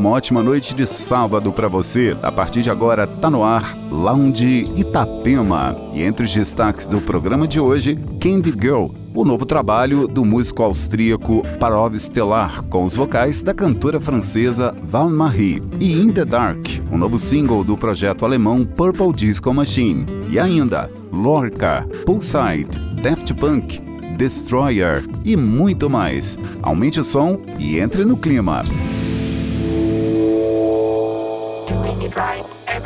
uma ótima noite de sábado para você. A partir de agora tá no ar Lounge Itapema. E entre os destaques do programa de hoje, Candy Girl, o novo trabalho do músico austríaco Parov Stellar, com os vocais da cantora francesa Val Marie. E In the Dark, o novo single do projeto alemão Purple Disco Machine. E ainda, Lorca, Poolside, Daft Punk, Destroyer e muito mais. Aumente o som e entre no clima.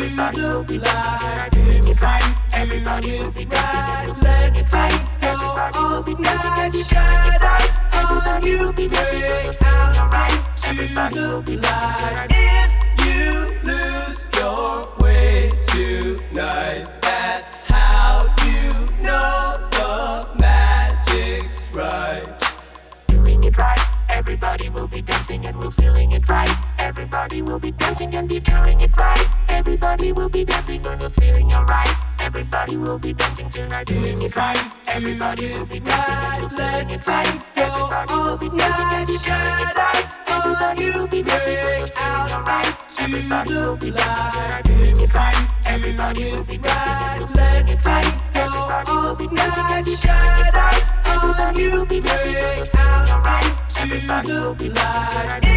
Everybody be dancing and we're feeling it right. Everybody will be dancing and we're feeling alright. Everybody will be dancing tonight. If you lose your way tonight, that's how you know the magic's right. Doing it right. Everybody will be dancing and we're feeling it right. Everybody will be dancing and be feeling it right. Everybody will be dancing and we're feeling alright. Everybody will be dancing tonight, doing it right. Everybody will be dancing and feeling it right. Everybody will be dancing and be feeling it right. Everybody will be dancing and we're feeling alright. Everybody will be dancing tonight, doing it right. Everybody will be dancing and feeling it right. Everybody will be dancing and be feeling it right. Everybody will be dancing and we're feeling alright. Everybody will be doing it right. We're feeling it right. Everybody will be dancing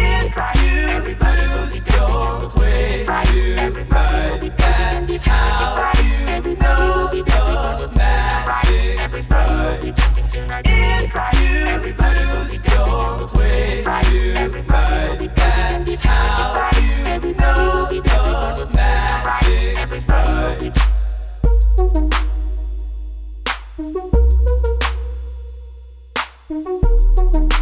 tonight, be dancing and we're feeling it right. If you do it right, letting go all night, shadows on you into the light. If you it right, on you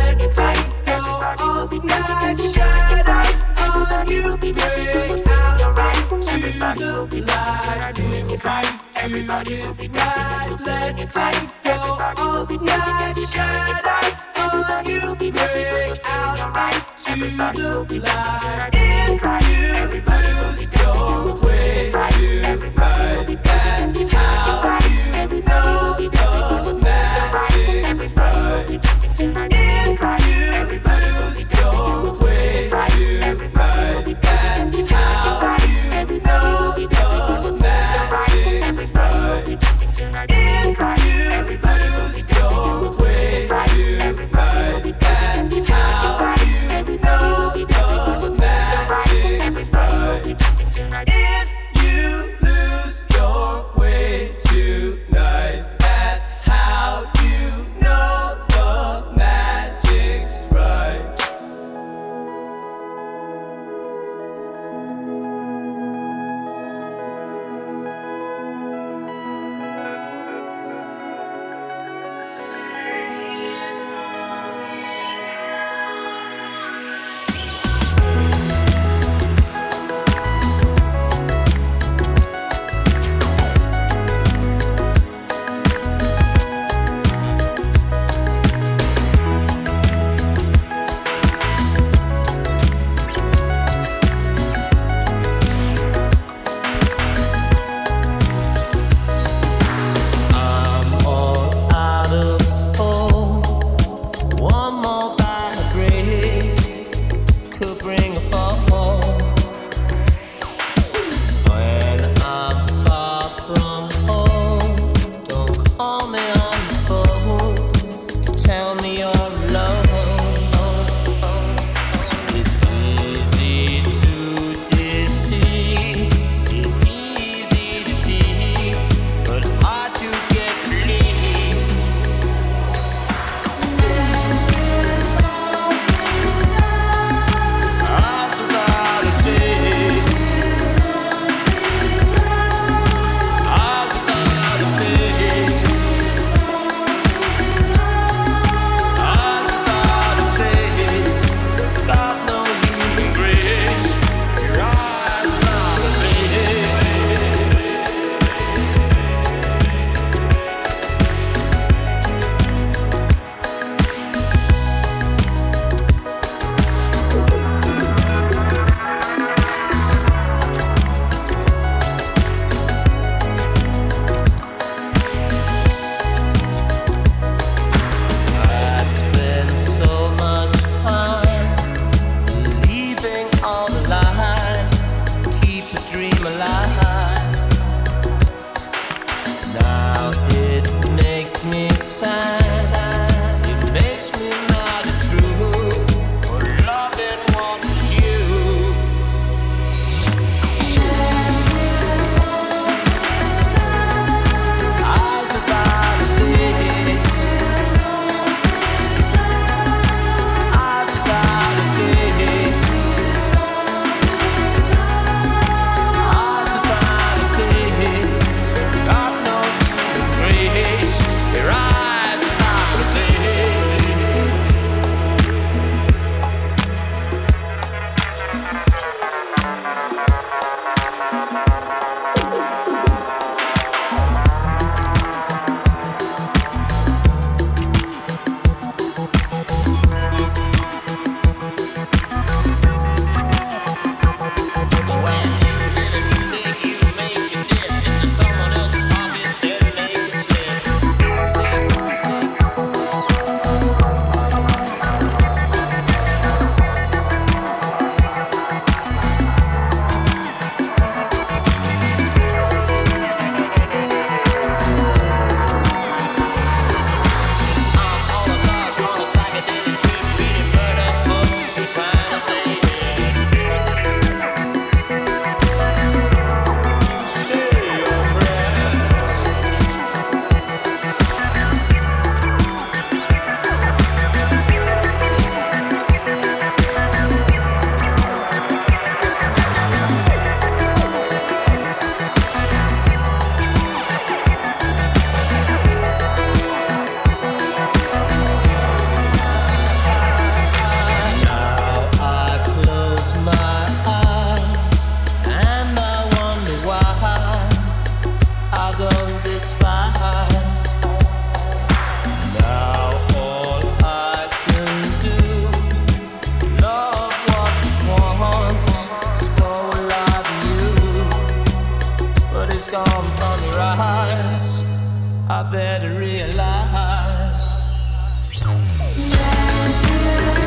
all night, shadows on you break out into the light. If right, letting go all night, shadows on you break out into the light. If you lose your way tonight, that's how come from your eyes. I better realize. Yeah,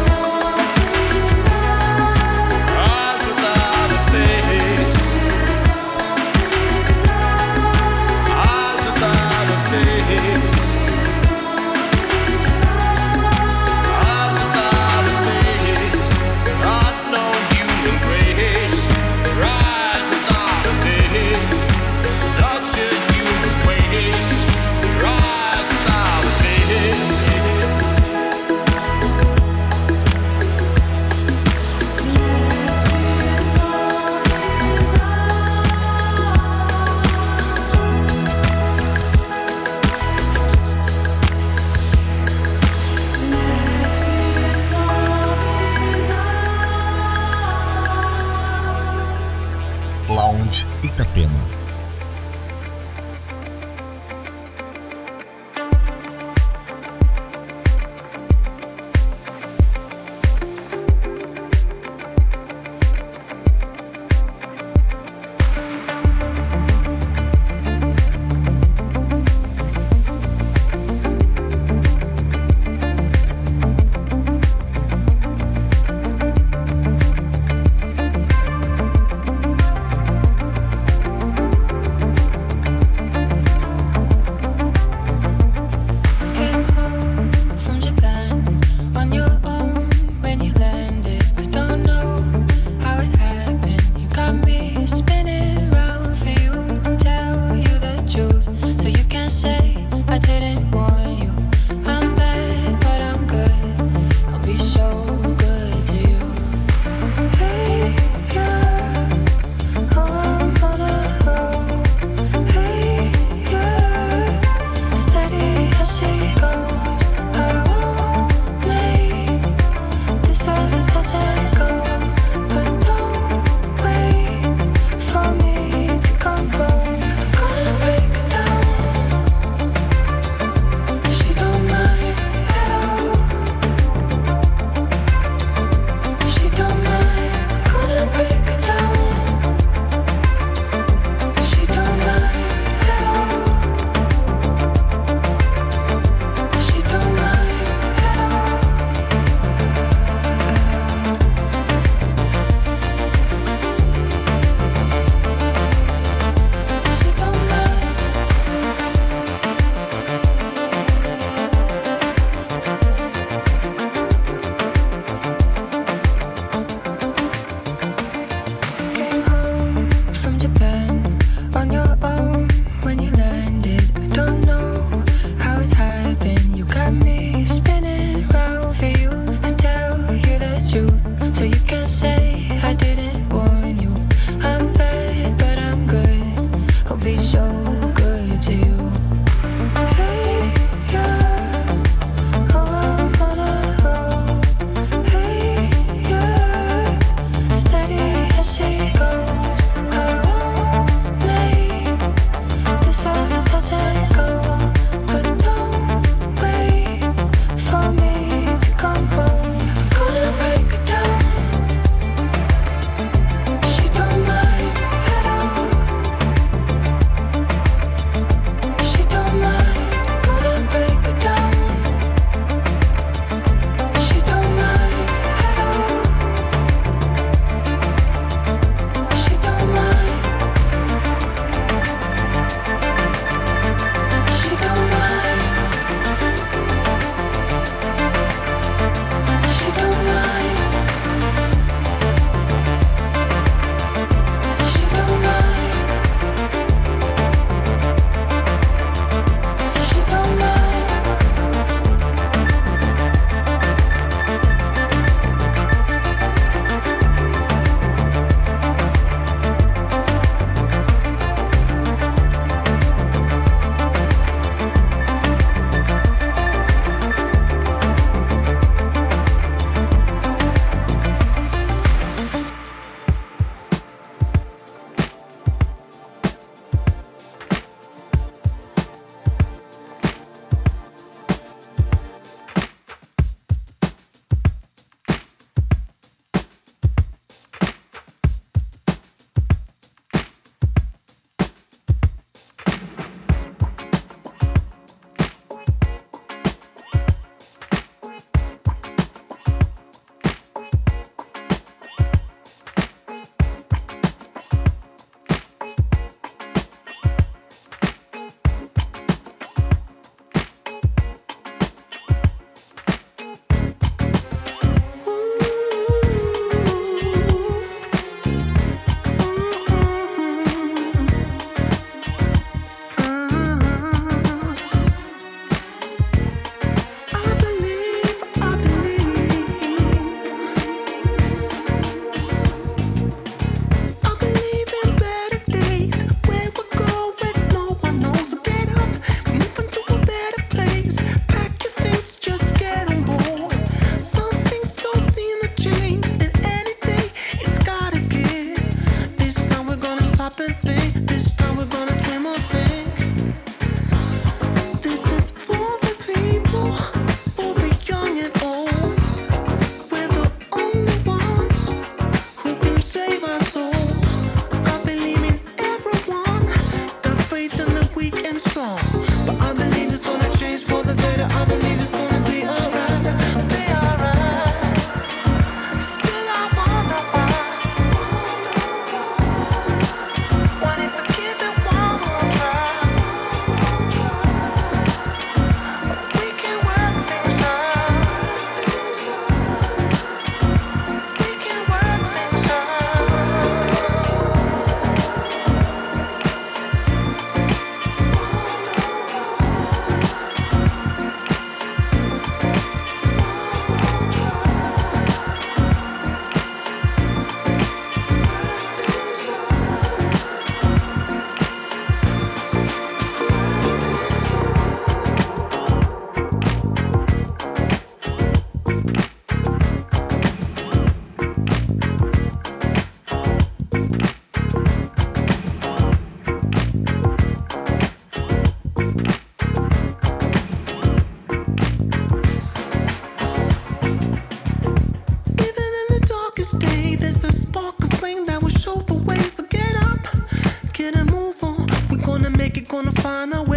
What find a give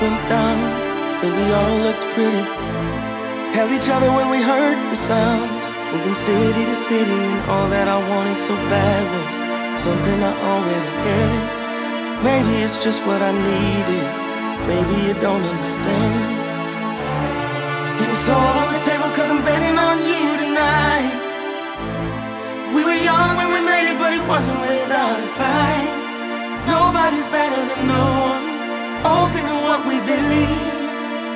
went down and we all looked pretty. Held each other when we heard the sounds. Moving city to city, and all that I wanted so bad was something I already had. Maybe it's just what I needed. Maybe you don't understand. It's all on the table, cause I'm betting on you tonight. We were young when we made it, but it wasn't without a fight. Nobody's better than no one. Open to what we believe.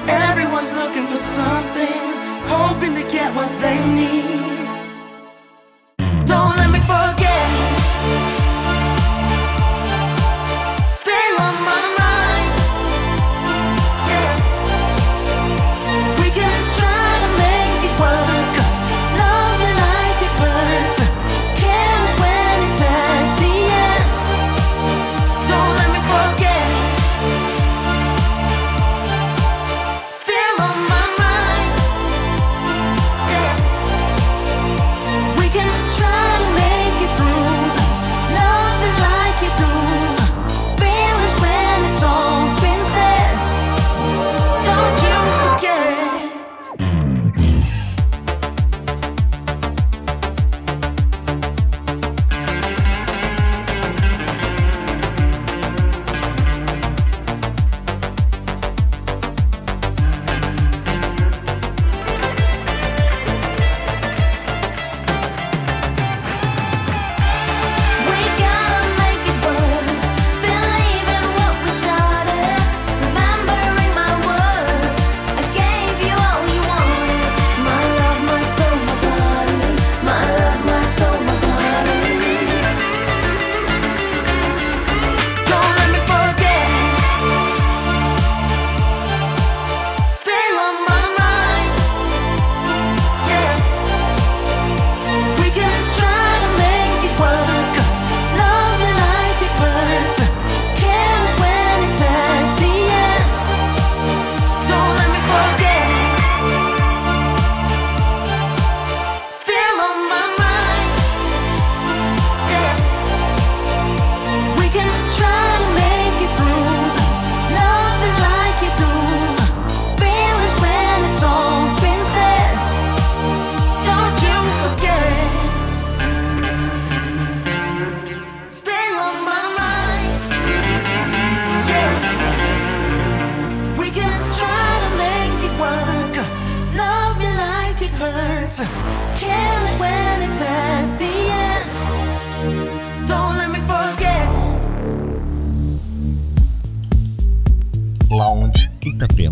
Everyone's looking for something, hoping to get what they need.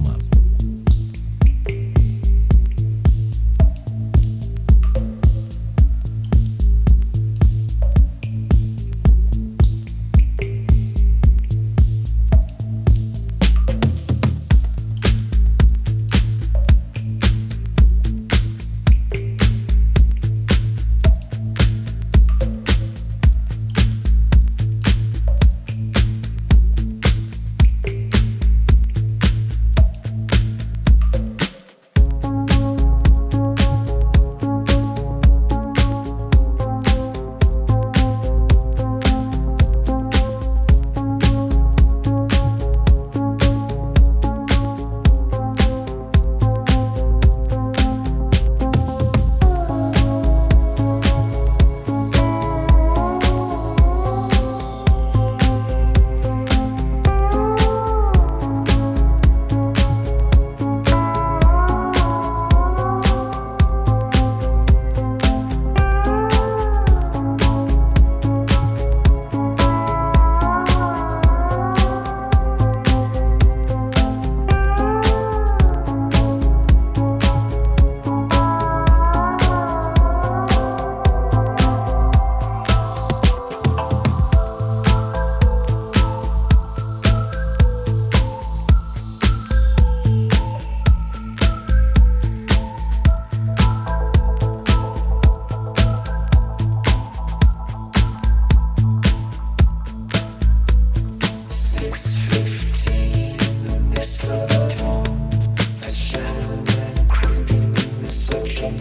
them up.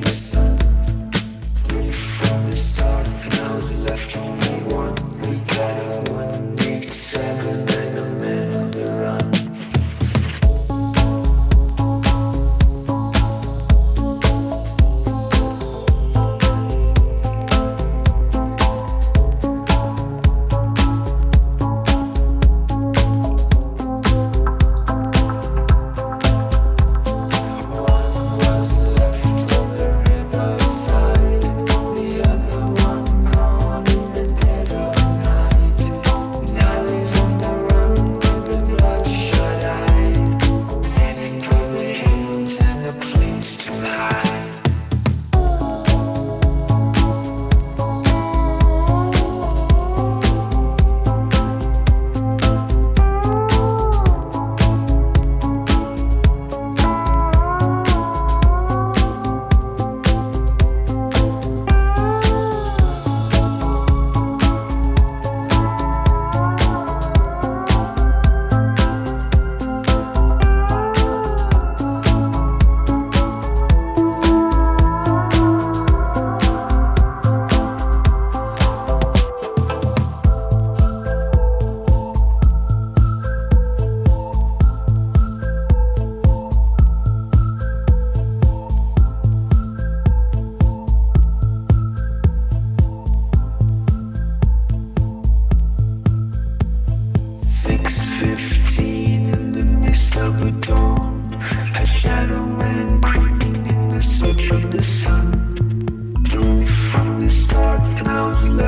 This.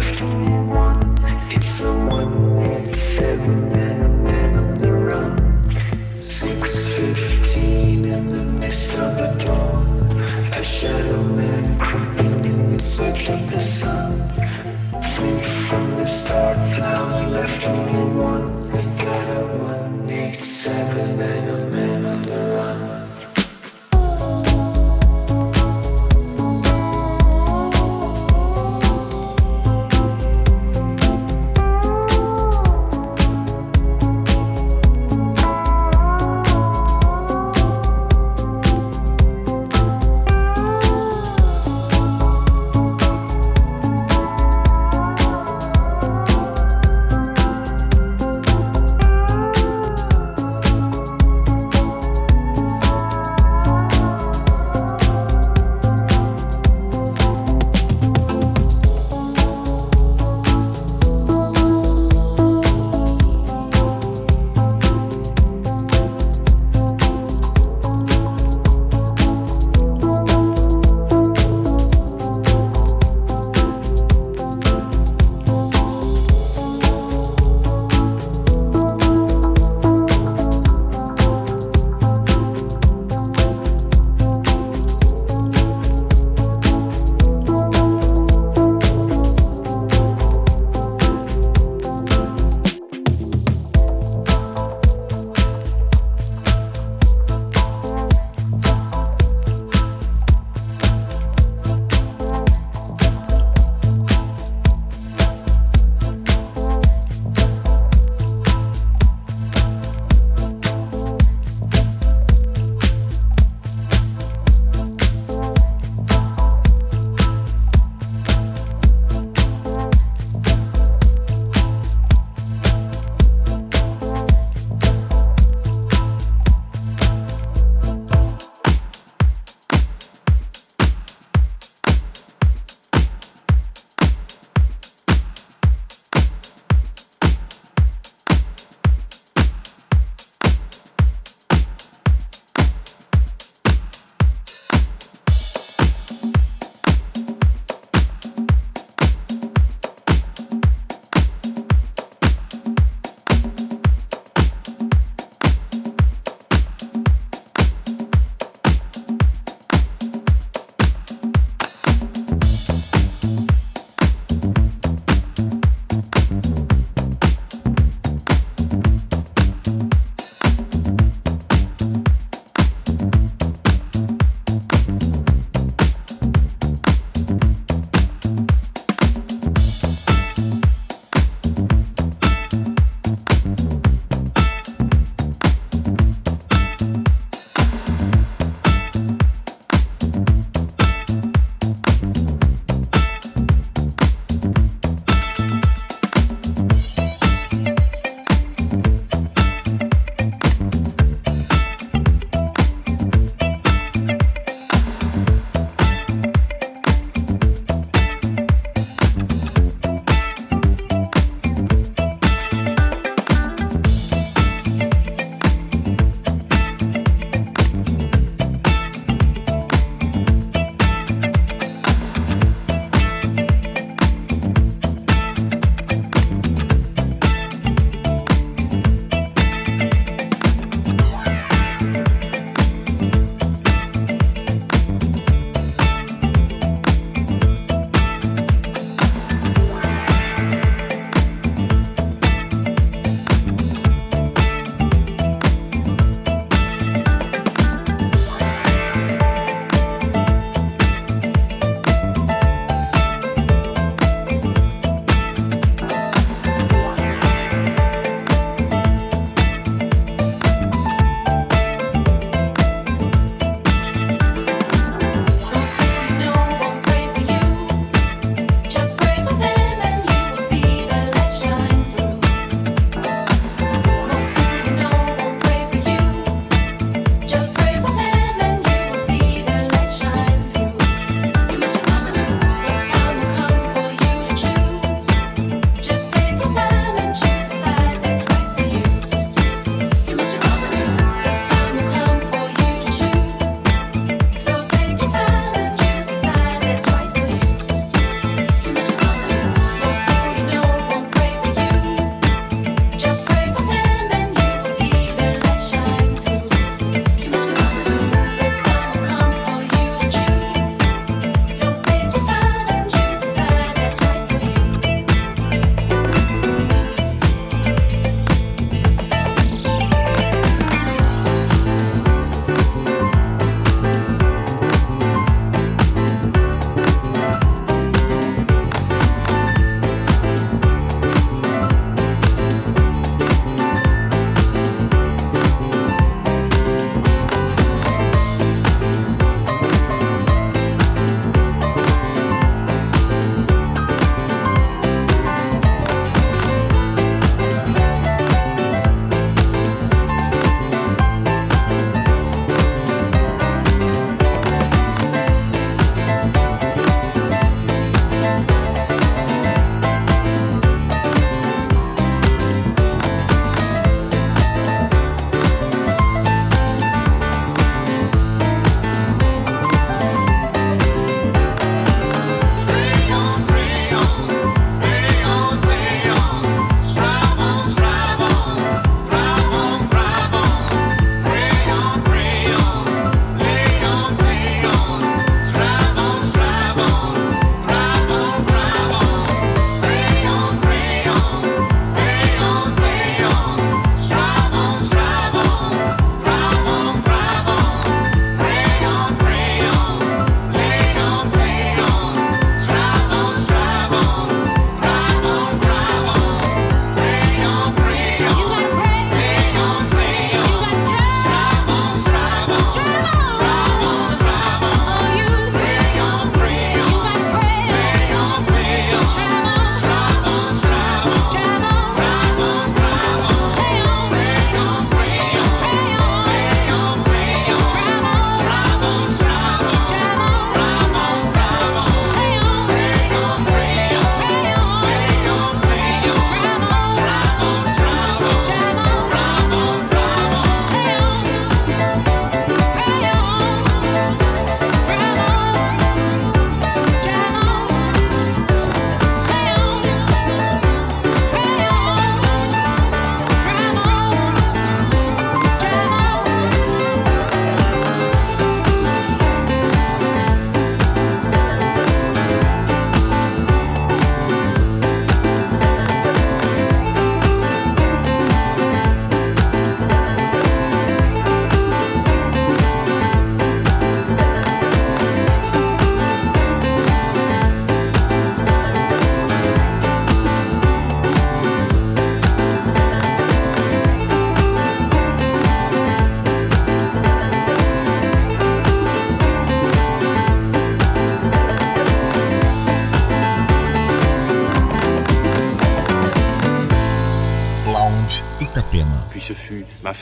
Bye.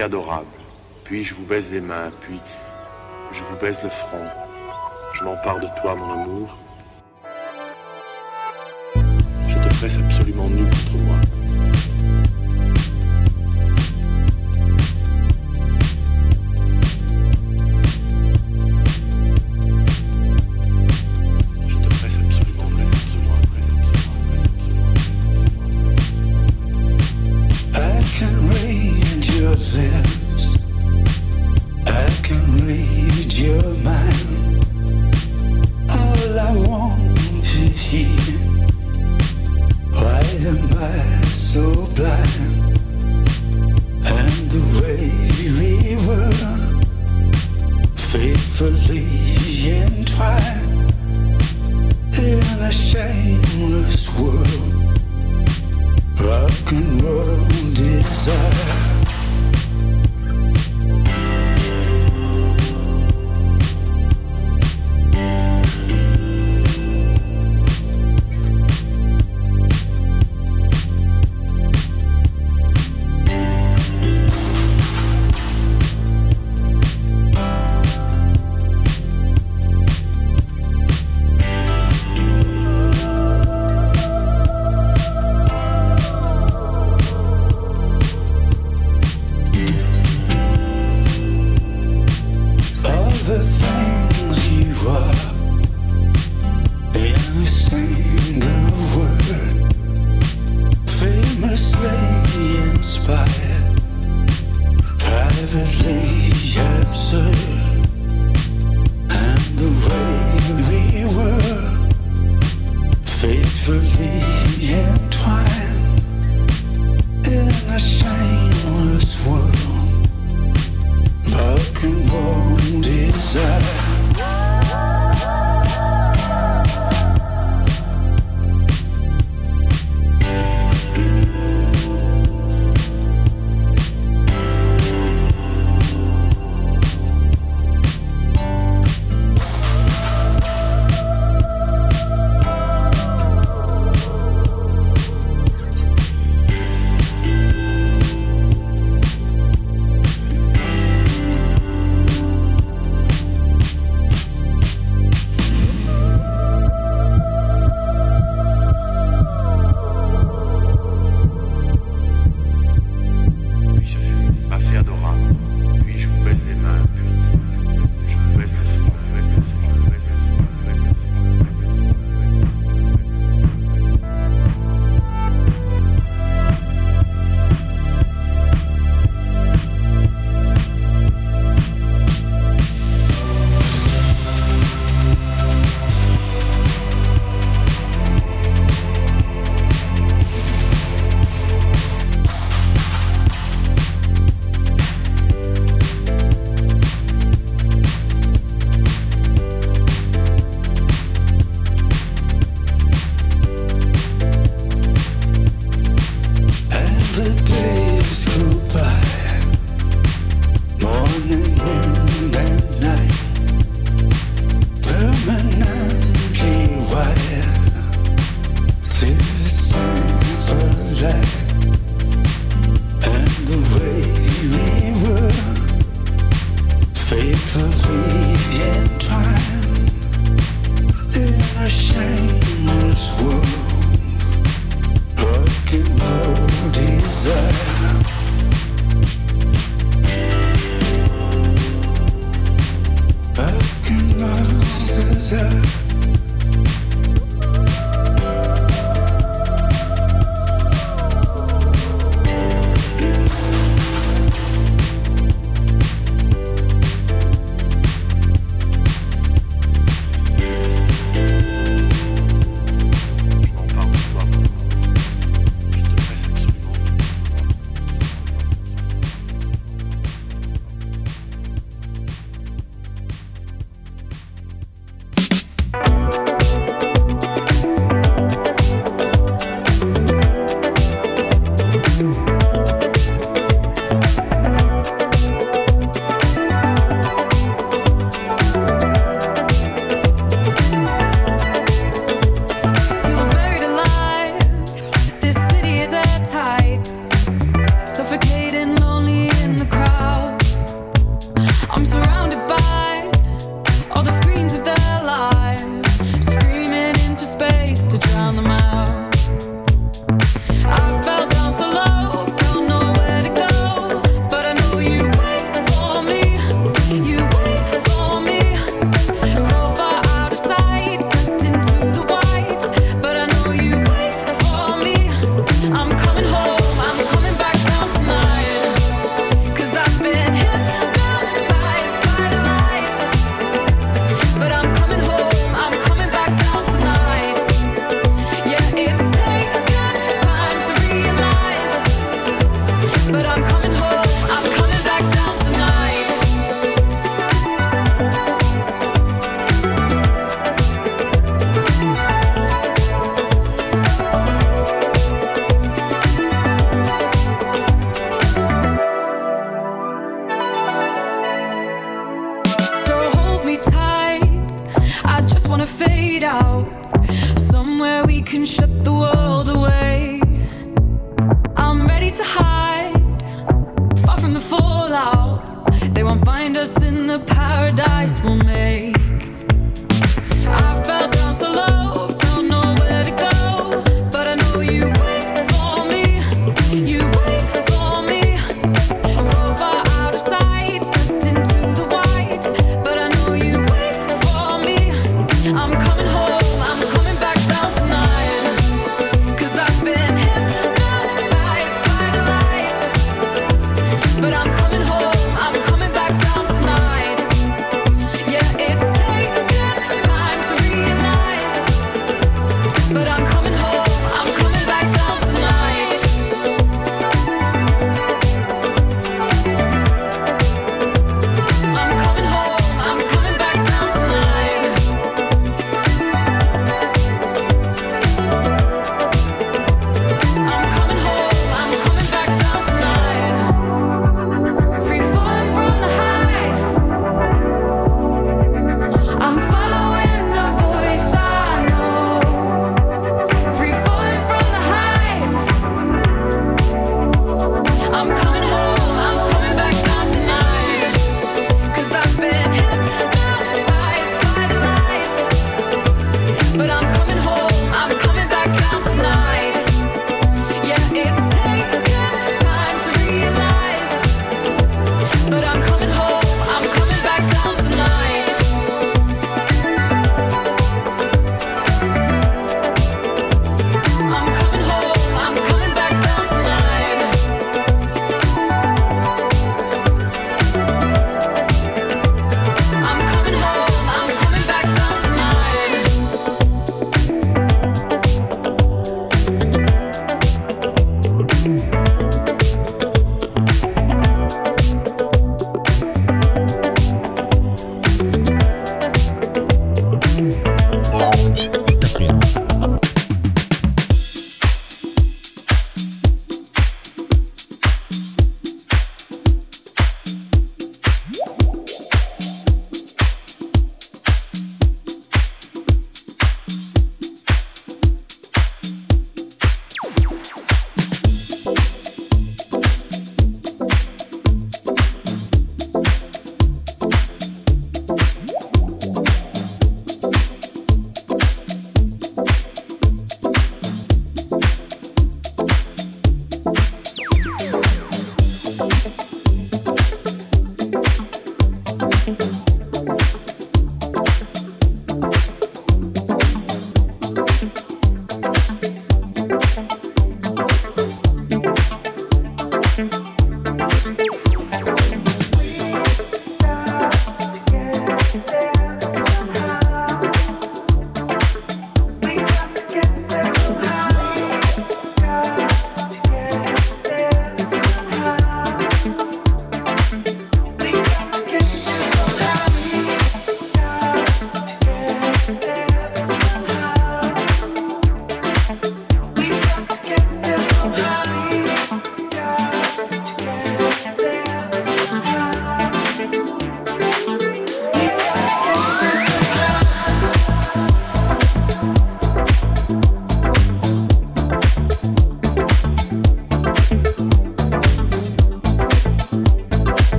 adorable. Puis je vous baise les mains, puis je vous baise le front. Je m'empare de toi, mon amour. Je te presse absolument nu contre moi.